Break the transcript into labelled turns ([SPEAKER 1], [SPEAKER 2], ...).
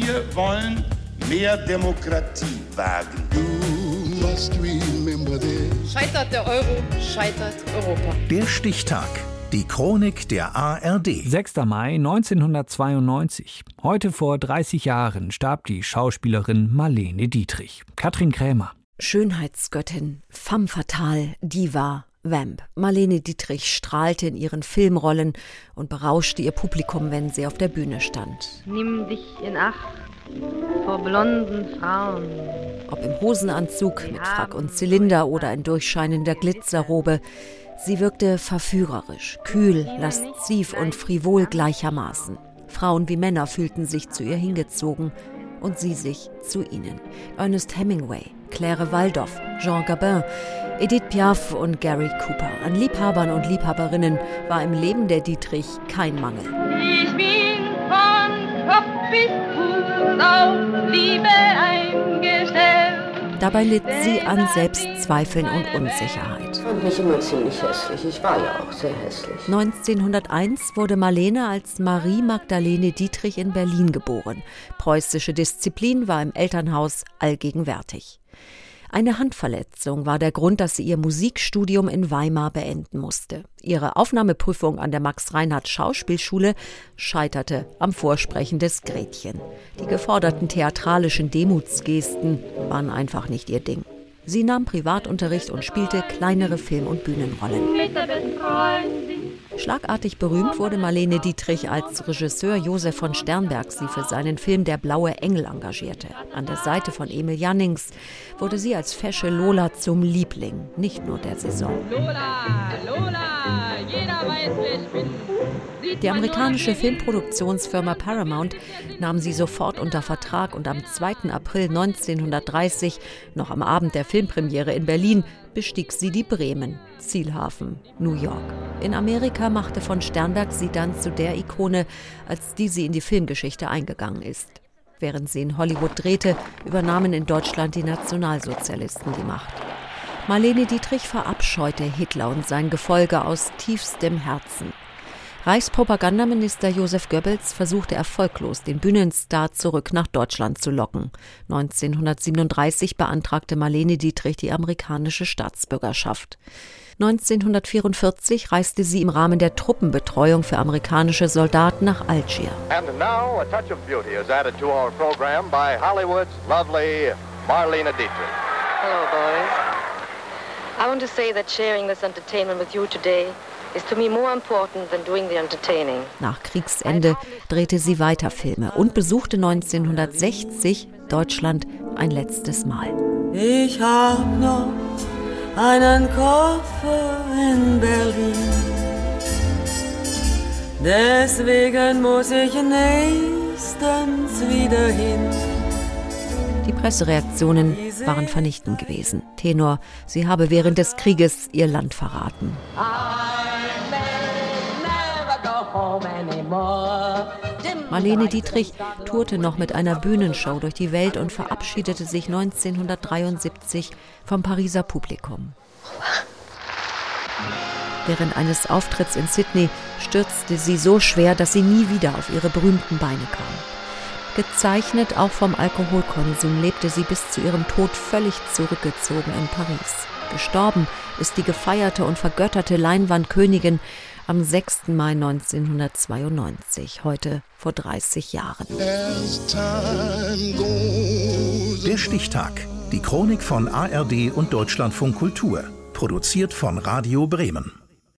[SPEAKER 1] Wir wollen mehr Demokratie wagen.
[SPEAKER 2] Scheitert der Euro, scheitert Europa.
[SPEAKER 3] Der Stichtag. Die Chronik der ARD.
[SPEAKER 4] 6. Mai 1992. Heute vor 30 Jahren starb die Schauspielerin Marlene Dietrich. Katrin Krämer.
[SPEAKER 5] Schönheitsgöttin, femme fatale, Diva, Vamp. Marlene Dietrich strahlte in ihren Filmrollen und berauschte ihr Publikum, wenn sie auf der Bühne stand.
[SPEAKER 6] Nimm dich in Acht vor blonden Frauen.
[SPEAKER 5] Ob im Hosenanzug mit Frack und Zylinder oder in durchscheinender Glitzerrobe, sie wirkte verführerisch, kühl, lasziv und frivol gleichermaßen. Frauen wie Männer fühlten sich zu ihr hingezogen und sie sich zu ihnen. Ernest Hemingway, Claire Waldorf, Jean Gabin, Edith Piaf und Gary Cooper. An Liebhabern und Liebhaberinnen war im Leben der Dietrich kein Mangel.
[SPEAKER 6] Ich bin von Kopf bis Fuß auf Liebe eingestellt.
[SPEAKER 5] Dabei litt sie an Selbstzweifeln und Unsicherheit.
[SPEAKER 7] Ich fand mich immer ziemlich hässlich. Ich war ja auch sehr hässlich.
[SPEAKER 5] 1901 wurde Marlene als Marie Magdalene Dietrich in Berlin geboren. Preußische Disziplin war im Elternhaus allgegenwärtig. Eine Handverletzung war der Grund, dass sie ihr Musikstudium in Weimar beenden musste. Ihre Aufnahmeprüfung an der Max-Reinhardt Schauspielschule scheiterte am Vorsprechen des Gretchen. Die geforderten theatralischen Demutsgesten waren einfach nicht ihr Ding. Sie nahm Privatunterricht und spielte kleinere Film- und Bühnenrollen. Schlagartig berühmt wurde Marlene Dietrich, als Regisseur Josef von Sternberg sie für seinen Film Der blaue Engel engagierte. An der Seite von Emil Jannings wurde sie als fesche Lola zum Liebling, nicht nur der Saison.
[SPEAKER 6] Lola, Lola, jeder weiß, wer ich bin.
[SPEAKER 5] Die amerikanische Filmproduktionsfirma Paramount nahm sie sofort unter Vertrag und am 2. April 1930, noch am Abend der Filmpremiere in Berlin, bestieg sie die Bremen, Zielhafen, New York. In Amerika machte von Sternberg sie dann zu der Ikone, als die sie in die Filmgeschichte eingegangen ist. Während sie in Hollywood drehte, übernahmen in Deutschland die Nationalsozialisten die Macht. Marlene Dietrich verabscheute Hitler und sein Gefolge aus tiefstem Herzen. Reichspropagandaminister Josef Goebbels versuchte erfolglos, den Bühnenstar zurück nach Deutschland zu locken. 1937 beantragte Marlene Dietrich die amerikanische Staatsbürgerschaft. 1944 reiste sie im Rahmen der Truppenbetreuung für amerikanische Soldaten nach Algier.
[SPEAKER 8] And now a touch of beauty is added to our program by Hollywood's lovely Marlene Dietrich.
[SPEAKER 6] Hello, boys. I want to say that sharing this entertainment with you today
[SPEAKER 5] Nach Kriegsende drehte sie weiter Filme und besuchte 1960 Deutschland ein letztes Mal.
[SPEAKER 9] Ich hab noch einen Koffer in Berlin. Deswegen muss ich nächstens wieder hin.
[SPEAKER 5] Die Pressereaktionen waren vernichtend gewesen. Tenor, sie habe während des Krieges ihr Land verraten. Marlene Dietrich tourte noch mit einer Bühnenshow durch die Welt und verabschiedete sich 1973 vom Pariser Publikum. Während eines Auftritts in Sydney stürzte sie so schwer, dass sie nie wieder auf ihre berühmten Beine kam. Gezeichnet auch vom Alkoholkonsum lebte sie bis zu ihrem Tod völlig zurückgezogen in Paris. Gestorben ist die gefeierte und vergötterte Leinwandkönigin am 6. Mai 1992, heute vor 30 Jahren.
[SPEAKER 3] Der Stichtag. Die Chronik von ARD und Deutschlandfunk Kultur. Produziert von Radio Bremen.